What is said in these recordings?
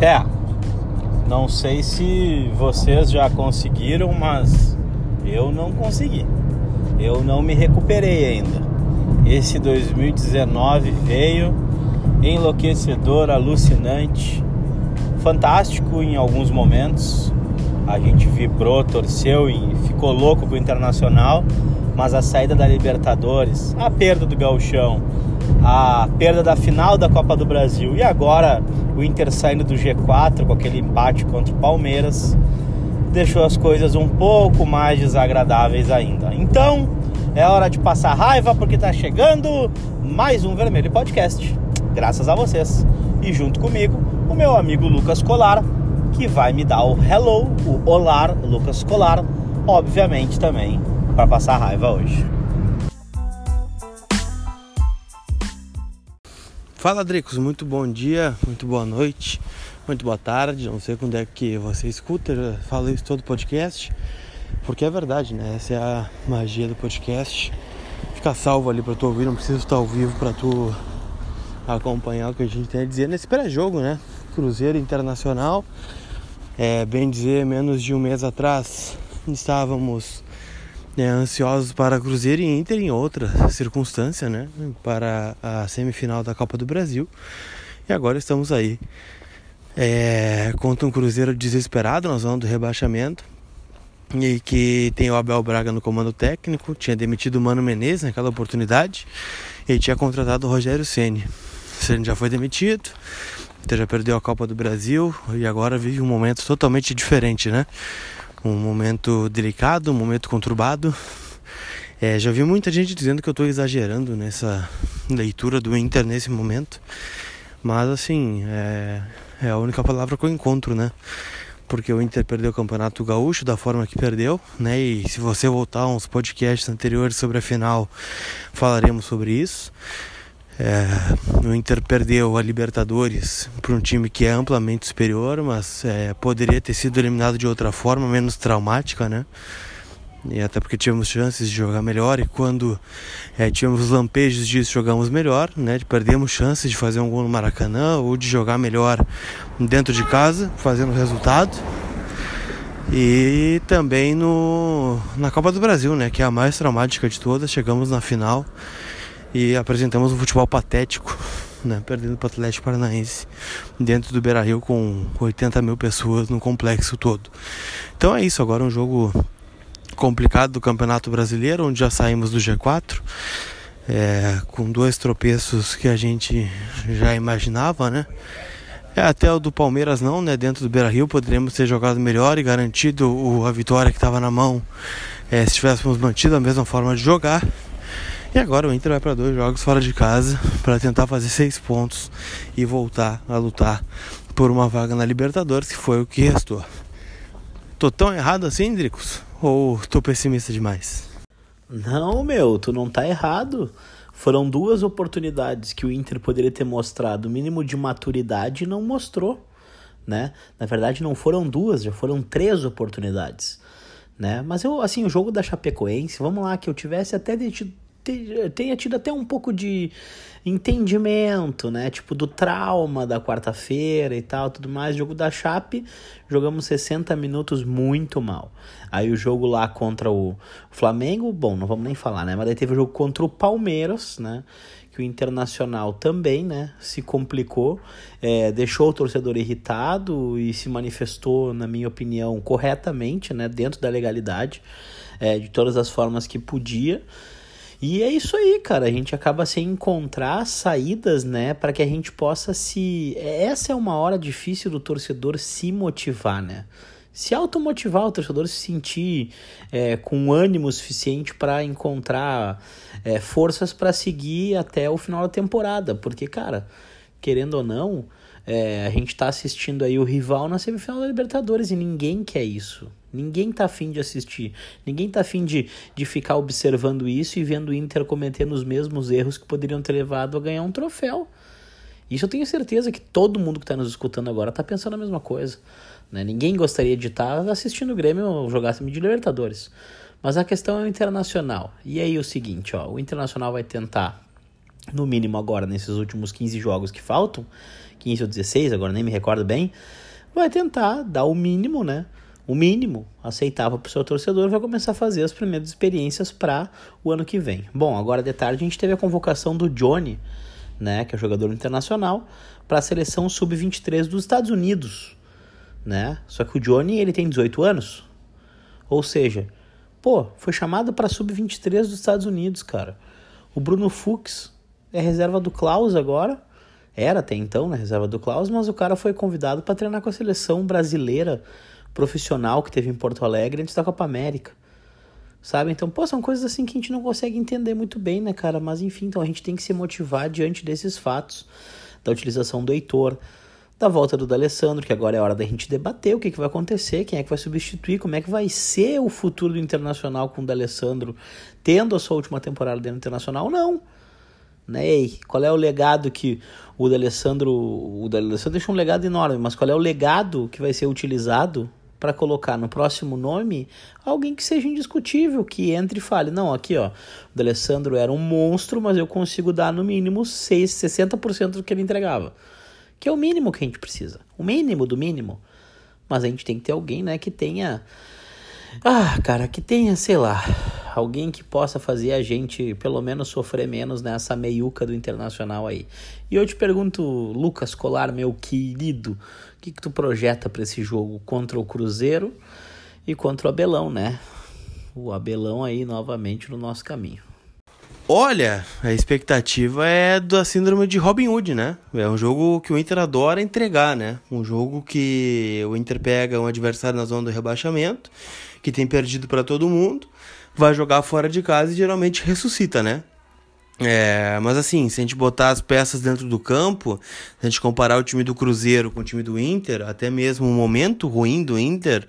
É, não sei se vocês já conseguiram, mas eu não consegui. Eu não me recuperei ainda. Esse 2019 veio enlouquecedor, alucinante, fantástico em alguns momentos. A gente vibrou, torceu e ficou louco com o Internacional, mas a saída da Libertadores, a perda do Gauchão, a perda da final da Copa do Brasil e agora o Inter saindo do G4 com aquele empate contra o Palmeiras deixou as coisas um pouco mais desagradáveis ainda. Então, é hora de passar raiva porque está chegando mais um Vermelho Podcast. Graças a vocês. E junto comigo, o meu amigo Lucas Colar, que vai me dar o hello, o olar, Lucas Colar, obviamente também para passar raiva hoje. Fala Dricos, muito bom dia, muito boa noite, muito boa tarde. Não sei quando é que você escuta, já falo isso todo podcast, porque é verdade, né? Essa é a magia do podcast. Ficar salvo ali para tu ouvir, não precisa estar ao vivo para tu acompanhar o que a gente tem a dizer nesse pré-jogo, né? Cruzeiro Internacional. É, bem dizer, menos de um mês atrás estávamos né, ansiosos para Cruzeiro e Inter em outra circunstância, né, para a semifinal da Copa do Brasil. E agora estamos aí é, contra um Cruzeiro desesperado na zona do rebaixamento e que tem o Abel Braga no comando técnico, tinha demitido o Mano Menezes naquela oportunidade e tinha contratado o Rogério Ceni. Ceni já foi demitido, então já perdeu a Copa do Brasil e agora vive um momento totalmente diferente, né? um momento delicado, um momento conturbado. É, já vi muita gente dizendo que eu estou exagerando nessa leitura do Inter nesse momento, mas assim, é, é, a única palavra que eu encontro, né? Porque o Inter perdeu o Campeonato Gaúcho da forma que perdeu, né? E se você voltar uns podcasts anteriores sobre a final, falaremos sobre isso. É, o Inter perdeu a Libertadores para um time que é amplamente superior, mas é, poderia ter sido eliminado de outra forma, menos traumática, né? E até porque tivemos chances de jogar melhor e quando é, tivemos lampejos disso jogamos melhor, né? Perdemos chances de fazer um gol no Maracanã ou de jogar melhor dentro de casa, fazendo resultado. E também no, na Copa do Brasil, né? Que é a mais traumática de todas. Chegamos na final e apresentamos um futebol patético, né, perdendo para o Atlético Paranaense dentro do Beira Rio com 80 mil pessoas no complexo todo. Então é isso, agora um jogo complicado do Campeonato Brasileiro, onde já saímos do G4, é, com dois tropeços que a gente já imaginava, né? É, até o do Palmeiras não, né? Dentro do Beira Rio poderíamos ter jogado melhor e garantido o, a vitória que estava na mão é, se tivéssemos mantido a mesma forma de jogar. E agora o Inter vai para dois jogos fora de casa para tentar fazer seis pontos e voltar a lutar por uma vaga na Libertadores, que foi o que restou. Tô tão errado assim, Dricos? Ou tô pessimista demais? Não, meu, tu não tá errado. Foram duas oportunidades que o Inter poderia ter mostrado o mínimo de maturidade e não mostrou, né? Na verdade, não foram duas, já foram três oportunidades, né? Mas eu, assim, o jogo da Chapecoense, vamos lá, que eu tivesse até tenha tido até um pouco de entendimento, né? Tipo, do trauma da quarta-feira e tal, tudo mais. Jogo da Chape, jogamos 60 minutos muito mal. Aí o jogo lá contra o Flamengo, bom, não vamos nem falar, né? Mas daí teve o jogo contra o Palmeiras, né? Que o Internacional também, né? Se complicou, é, deixou o torcedor irritado e se manifestou, na minha opinião, corretamente, né? Dentro da legalidade, é, de todas as formas que podia. E é isso aí, cara. A gente acaba sem encontrar saídas, né, para que a gente possa se. Essa é uma hora difícil do torcedor se motivar, né? Se automotivar, o torcedor se sentir é, com ânimo suficiente para encontrar é, forças para seguir até o final da temporada. Porque, cara, querendo ou não, é, a gente tá assistindo aí o rival na semifinal da Libertadores e ninguém quer isso. Ninguém tá afim de assistir. Ninguém tá afim de, de ficar observando isso e vendo o Inter cometendo os mesmos erros que poderiam ter levado a ganhar um troféu. Isso eu tenho certeza que todo mundo que está nos escutando agora está pensando a mesma coisa. Né? Ninguém gostaria de estar tá assistindo o Grêmio jogar semi de Libertadores. Mas a questão é o Internacional. E aí o seguinte, ó, o Internacional vai tentar, no mínimo agora, nesses últimos 15 jogos que faltam, 15 ou 16, agora nem me recordo bem, vai tentar dar o mínimo, né? O mínimo aceitável para o seu torcedor, vai começar a fazer as primeiras experiências para o ano que vem. Bom, agora de tarde a gente teve a convocação do Johnny, né, que é jogador internacional, para a seleção sub-23 dos Estados Unidos, né? Só que o Johnny, ele tem 18 anos. Ou seja, pô, foi chamado para sub-23 dos Estados Unidos, cara. O Bruno Fux é reserva do Klaus agora. Era até então, né, reserva do Klaus, mas o cara foi convidado para treinar com a seleção brasileira profissional que teve em Porto Alegre antes da Copa América. Sabe? Então, pô, são coisas assim que a gente não consegue entender muito bem, né, cara? Mas enfim, então a gente tem que se motivar diante desses fatos da utilização do Heitor, da volta do D'Alessandro, que agora é hora da gente debater o que, que vai acontecer, quem é que vai substituir, como é que vai ser o futuro do Internacional com o D'Alessandro tendo a sua última temporada dentro do Internacional ou não. Né? Qual é o legado que o D'Alessandro... O D'Alessandro deixa um legado enorme, mas qual é o legado que vai ser utilizado para colocar no próximo nome alguém que seja indiscutível, que entre e fale, não, aqui ó, o D'Alessandro era um monstro, mas eu consigo dar no mínimo 6, 60% do que ele entregava. Que é o mínimo que a gente precisa. O mínimo do mínimo. Mas a gente tem que ter alguém, né, que tenha ah, cara, que tenha, sei lá, alguém que possa fazer a gente pelo menos sofrer menos nessa meiuca do internacional aí. E eu te pergunto, Lucas Colar, meu querido, o que, que tu projeta para esse jogo contra o Cruzeiro e contra o Abelão, né? O Abelão aí novamente no nosso caminho. Olha, a expectativa é da síndrome de Robin Hood, né? É um jogo que o Inter adora entregar, né? Um jogo que o Inter pega um adversário na zona do rebaixamento, que tem perdido para todo mundo, vai jogar fora de casa e geralmente ressuscita, né? É, mas assim, se a gente botar as peças dentro do campo, se a gente comparar o time do Cruzeiro com o time do Inter, até mesmo o momento ruim do Inter,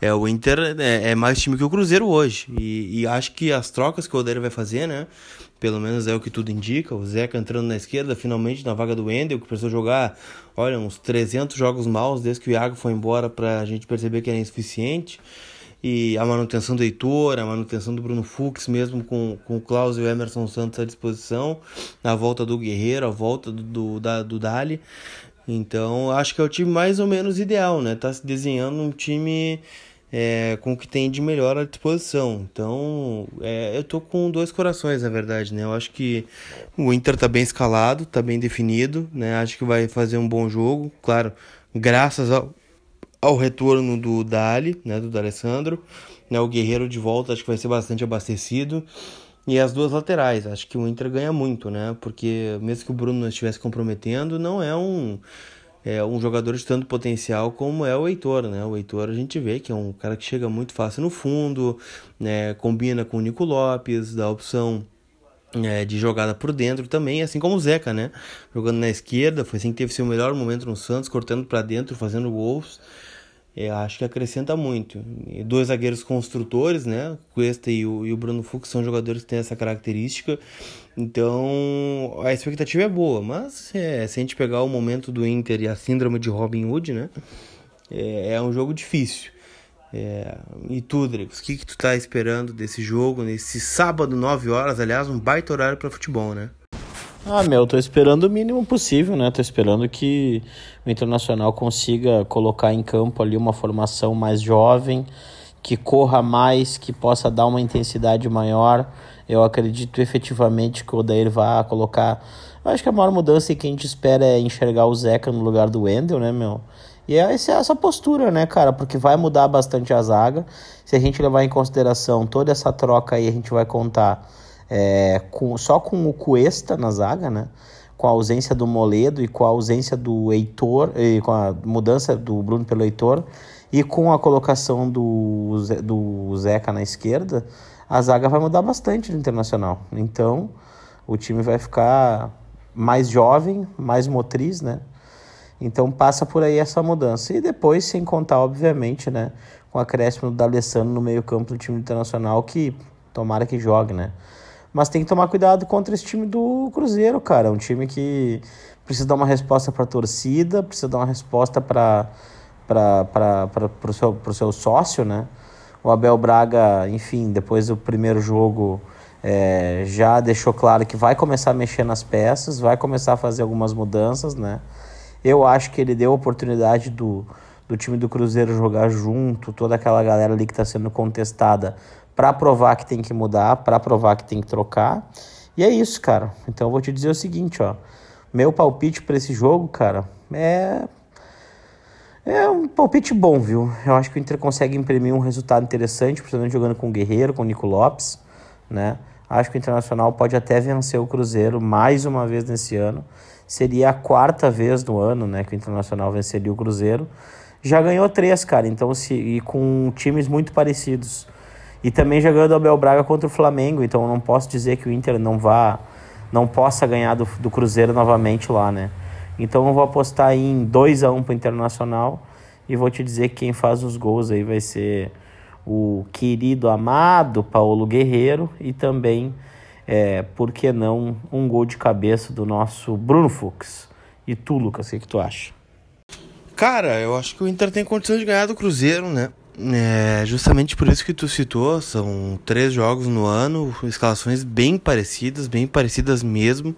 é, o Inter é, é mais time que o Cruzeiro hoje. E, e, acho que as trocas que o Odeiro vai fazer, né? Pelo menos é o que tudo indica. O Zeca entrando na esquerda, finalmente na vaga do Wendel, que precisou jogar, olha, uns 300 jogos maus desde que o Iago foi embora pra gente perceber que era insuficiente e a manutenção do Heitor, a manutenção do Bruno Fux, mesmo com, com o Klaus e o Emerson Santos à disposição, a volta do Guerreiro, a volta do, do, da, do Dali. Então, acho que é o time mais ou menos ideal, né? Tá se desenhando um time é, com o que tem de melhor à disposição. Então, é, eu tô com dois corações, na verdade, né? Eu acho que o Inter tá bem escalado, tá bem definido, né? Acho que vai fazer um bom jogo, claro, graças ao, ao retorno do Dali, né, do D'Alessandro, né, o Guerreiro de volta acho que vai ser bastante abastecido. E as duas laterais, acho que o Inter ganha muito, né? Porque mesmo que o Bruno não estivesse comprometendo, não é um é um jogador de tanto potencial como é o Heitor, né? O Heitor a gente vê que é um cara que chega muito fácil no fundo, né? Combina com o Nico Lopes, dá opção é, de jogada por dentro também, assim como o Zeca, né? Jogando na esquerda, foi assim que teve seu melhor momento no Santos, cortando para dentro, fazendo gols eu acho que acrescenta muito. E dois zagueiros construtores, né? O Cuesta e o, e o Bruno Fux são jogadores que têm essa característica. Então a expectativa é boa, mas é, se a gente pegar o momento do Inter e a síndrome de Robin Hood, né? É, é um jogo difícil. É, e tu, Drix, o que, que tu tá esperando desse jogo, nesse sábado, 9 horas? Aliás, um baita horário para futebol, né? Ah, meu, tô esperando o mínimo possível, né? Tô esperando que o Internacional consiga colocar em campo ali uma formação mais jovem, que corra mais, que possa dar uma intensidade maior. Eu acredito efetivamente que o Odair vai colocar. Eu acho que a maior mudança que a gente espera é enxergar o Zeca no lugar do Wendel, né, meu? E é essa postura, né, cara? Porque vai mudar bastante a zaga. Se a gente levar em consideração toda essa troca aí, a gente vai contar é, com, só com o Cuesta na zaga, né? com a ausência do Moledo e com a ausência do Heitor, e com a mudança do Bruno pelo Heitor e com a colocação do, do Zeca na esquerda, a zaga vai mudar bastante no Internacional. Então, o time vai ficar mais jovem, mais motriz, né? Então passa por aí essa mudança. E depois, sem contar, obviamente, né? Com o acréscimo do D'Alessandro no meio campo do time internacional, que tomara que jogue, né? Mas tem que tomar cuidado contra esse time do Cruzeiro, cara. É um time que precisa dar uma resposta para a torcida, precisa dar uma resposta para o seu, seu sócio, né? O Abel Braga, enfim, depois do primeiro jogo, é, já deixou claro que vai começar a mexer nas peças, vai começar a fazer algumas mudanças, né? Eu acho que ele deu a oportunidade do, do time do Cruzeiro jogar junto, toda aquela galera ali que está sendo contestada, para provar que tem que mudar, para provar que tem que trocar. E é isso, cara. Então eu vou te dizer o seguinte, ó. Meu palpite para esse jogo, cara, é é um palpite bom, viu? Eu acho que o Inter consegue imprimir um resultado interessante, principalmente jogando com o Guerreiro, com o Nico Lopes, né? Acho que o Internacional pode até vencer o Cruzeiro mais uma vez nesse ano. Seria a quarta vez no ano, né, que o Internacional venceria o Cruzeiro. Já ganhou três, cara, então se e com times muito parecidos. E também já ganhou do Abel Braga contra o Flamengo, então não posso dizer que o Inter não vá não possa ganhar do, do Cruzeiro novamente lá, né? Então eu vou apostar em 2 a 1 um para Internacional e vou te dizer que quem faz os gols aí vai ser o querido amado Paulo Guerreiro e também, é, por que não, um gol de cabeça do nosso Bruno Fux. E tu, Lucas, o que, que tu acha? Cara, eu acho que o Inter tem condições de ganhar do Cruzeiro, né? É justamente por isso que tu citou, são três jogos no ano, escalações bem parecidas, bem parecidas mesmo,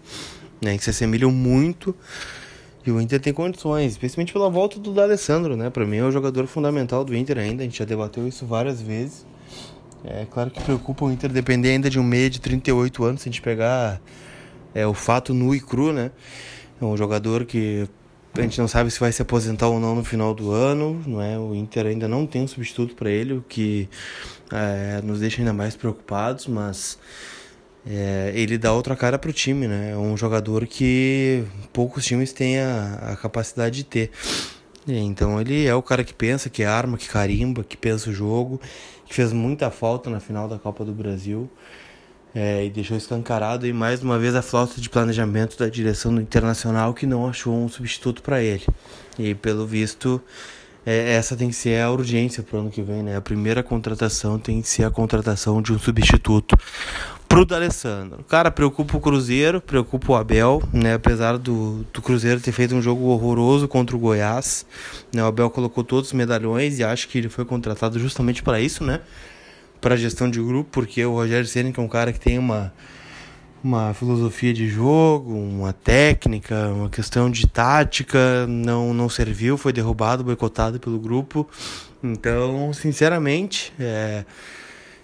né? Que se assemelham muito. E o Inter tem condições, especialmente pela volta do D'Alessandro, né? Para mim é o jogador fundamental do Inter ainda, a gente já debateu isso várias vezes. É claro que preocupa o Inter depender ainda de um meia de 38 anos, se a gente pegar é, o fato nu e cru, né? É um jogador que a gente não sabe se vai se aposentar ou não no final do ano, não é? O Inter ainda não tem um substituto para ele, o que é, nos deixa ainda mais preocupados, mas é, ele dá outra cara pro time, né? É um jogador que poucos times têm a, a capacidade de ter. Então ele é o cara que pensa, que arma, que carimba, que pensa o jogo, que fez muita falta na final da Copa do Brasil. É, e deixou escancarado e mais uma vez a falta de planejamento da direção do Internacional que não achou um substituto para ele. E pelo visto, é, essa tem que ser a urgência para o ano que vem, né? A primeira contratação tem que ser a contratação de um substituto pro D'Alessandro. Cara, preocupa o Cruzeiro, preocupa o Abel, né? Apesar do, do Cruzeiro ter feito um jogo horroroso contra o Goiás, né? O Abel colocou todos os medalhões e acho que ele foi contratado justamente para isso, né? Para gestão de grupo, porque o Rogério Ceni é um cara que tem uma uma filosofia de jogo, uma técnica, uma questão de tática, não não serviu, foi derrubado, boicotado pelo grupo. Então, sinceramente, é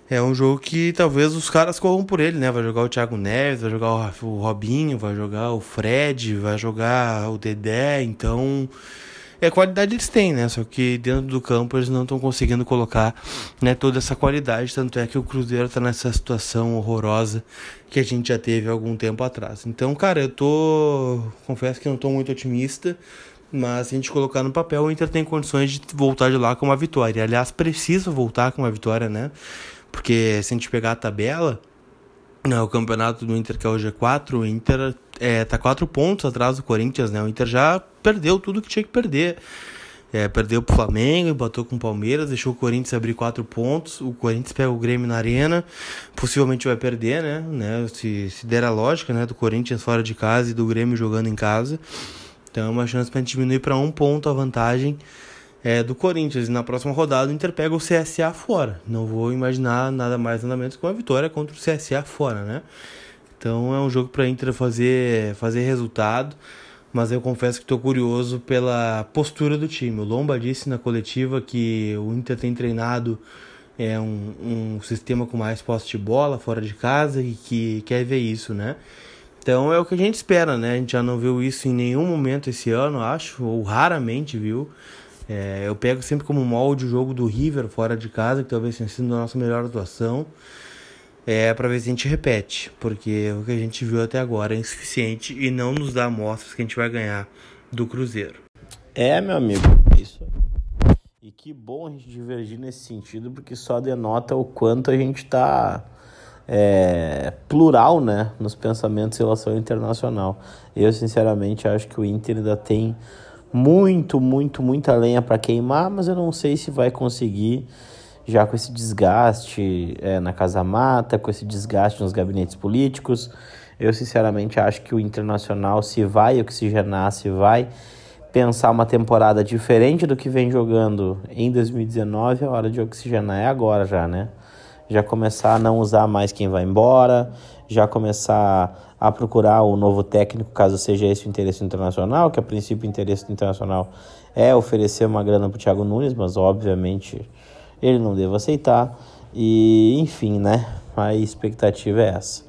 é um jogo que talvez os caras corram por ele, né? Vai jogar o Thiago Neves, vai jogar o Robinho, vai jogar o Fred, vai jogar o Dedé, então é qualidade eles têm, né? Só que dentro do campo eles não estão conseguindo colocar né, toda essa qualidade. Tanto é que o Cruzeiro está nessa situação horrorosa que a gente já teve algum tempo atrás. Então, cara, eu tô. Confesso que não tô muito otimista. Mas se a gente colocar no papel, o Inter tem condições de voltar de lá com uma vitória. Aliás, precisa voltar com uma vitória, né? Porque se a gente pegar a tabela, né, o campeonato do Inter, que é o G4, o Inter é, tá quatro pontos atrás do Corinthians, né? O Inter já perdeu tudo que tinha que perder. É, perdeu pro Flamengo, empatou com o Palmeiras, deixou o Corinthians abrir quatro pontos. O Corinthians pega o Grêmio na arena, possivelmente vai perder, né? né? Se, se der a lógica, né? Do Corinthians fora de casa e do Grêmio jogando em casa. Então é uma chance para diminuir para um ponto a vantagem é, do Corinthians. E na próxima rodada o Inter pega o CSA fora. Não vou imaginar nada mais nada menos que uma vitória contra o CSA fora, né? Então é um jogo para Inter fazer, fazer resultado. Mas eu confesso que estou curioso pela postura do time. O Lomba disse na coletiva que o Inter tem treinado é um, um sistema com mais posse de bola fora de casa e que quer ver isso, né? Então é o que a gente espera, né? A gente já não viu isso em nenhum momento esse ano, acho, ou raramente viu. É, eu pego sempre como molde o jogo do River fora de casa, que talvez tenha sido a nossa melhor atuação, é, para ver se a gente repete, porque o que a gente viu até agora é insuficiente e não nos dá amostras que a gente vai ganhar do Cruzeiro. É, meu amigo, isso E que bom a gente divergir nesse sentido, porque só denota o quanto a gente está é, plural né, nos pensamentos em relação ao internacional. Eu, sinceramente, acho que o Inter ainda tem muito, muito, muita lenha para queimar, mas eu não sei se vai conseguir já com esse desgaste é, na Casa Mata, com esse desgaste nos gabinetes políticos. Eu sinceramente acho que o Internacional, se vai oxigenar, se vai pensar uma temporada diferente do que vem jogando em 2019, a hora de oxigenar é agora já, né? Já começar a não usar mais quem vai embora, já começar a procurar o novo técnico, caso seja esse o interesse internacional, que a princípio o interesse internacional é oferecer uma grana para o Thiago Nunes, mas obviamente ele não deve aceitar. E enfim, né? A expectativa é essa.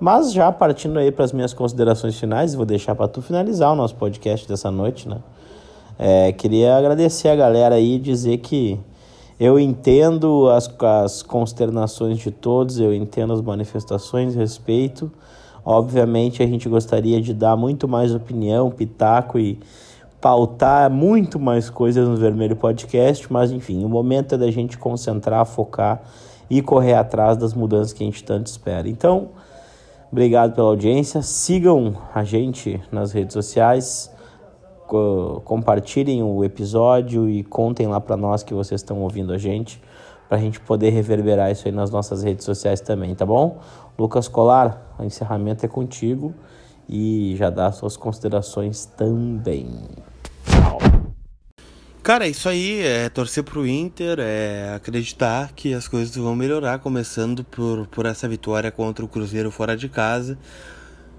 Mas já partindo aí para as minhas considerações finais, vou deixar para tu finalizar o nosso podcast dessa noite, né? É, queria agradecer a galera aí e dizer que eu entendo as, as consternações de todos, eu entendo as manifestações, respeito. Obviamente a gente gostaria de dar muito mais opinião, pitaco e pautar muito mais coisas no Vermelho Podcast, mas enfim, o momento é da gente concentrar, focar e correr atrás das mudanças que a gente tanto espera. Então, obrigado pela audiência, sigam a gente nas redes sociais compartilhem o episódio e contem lá para nós que vocês estão ouvindo a gente, para a gente poder reverberar isso aí nas nossas redes sociais também, tá bom? Lucas Colar, o encerramento é contigo e já dá suas considerações também. Cara, isso aí é torcer pro Inter, é acreditar que as coisas vão melhorar, começando por, por essa vitória contra o Cruzeiro fora de casa.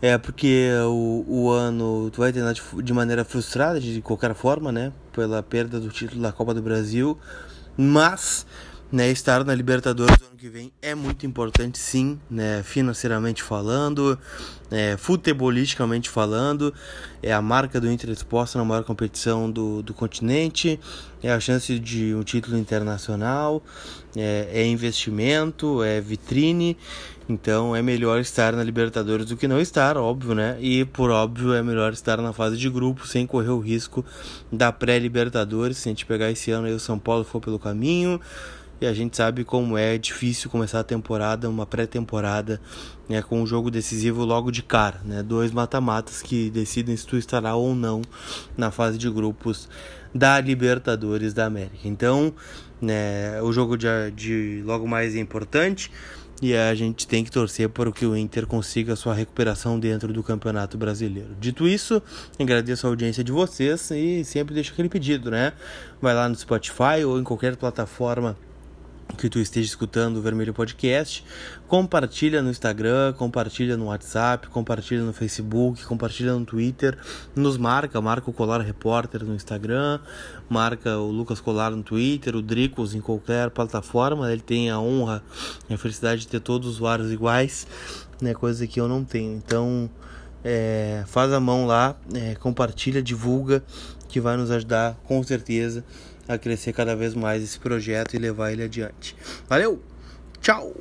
É, porque o, o ano tu vai terminar de, de maneira frustrada, de qualquer forma, né? Pela perda do título da Copa do Brasil. Mas, né, estar na Libertadores no ano que vem é muito importante, sim, né? Financeiramente falando, é, futebolisticamente falando. É a marca do Inter exposta na maior competição do, do continente. É a chance de um título internacional. É, é investimento, é vitrine. Então é melhor estar na Libertadores do que não estar, óbvio, né? E por óbvio é melhor estar na fase de grupo sem correr o risco da pré-Libertadores. Se a gente pegar esse ano aí o São Paulo for pelo caminho, e a gente sabe como é difícil começar a temporada, uma pré-temporada, né, com um jogo decisivo logo de cara, né? Dois mata-matas que decidem se tu estará ou não na fase de grupos da Libertadores da América. Então, né, o jogo de, de logo mais é importante. E a gente tem que torcer para que o Inter consiga sua recuperação dentro do Campeonato Brasileiro. Dito isso, agradeço a audiência de vocês e sempre deixo aquele pedido, né? Vai lá no Spotify ou em qualquer plataforma que tu esteja escutando o Vermelho Podcast, compartilha no Instagram, compartilha no WhatsApp, compartilha no Facebook, compartilha no Twitter, nos marca, marca o Colar Repórter no Instagram, marca o Lucas Colar no Twitter, o Dricos em qualquer plataforma, ele tem a honra e a felicidade de ter todos os usuários iguais, né, coisa que eu não tenho. Então, é, faz a mão lá, é, compartilha, divulga, que vai nos ajudar com certeza a crescer cada vez mais esse projeto e levar ele adiante. Valeu, tchau!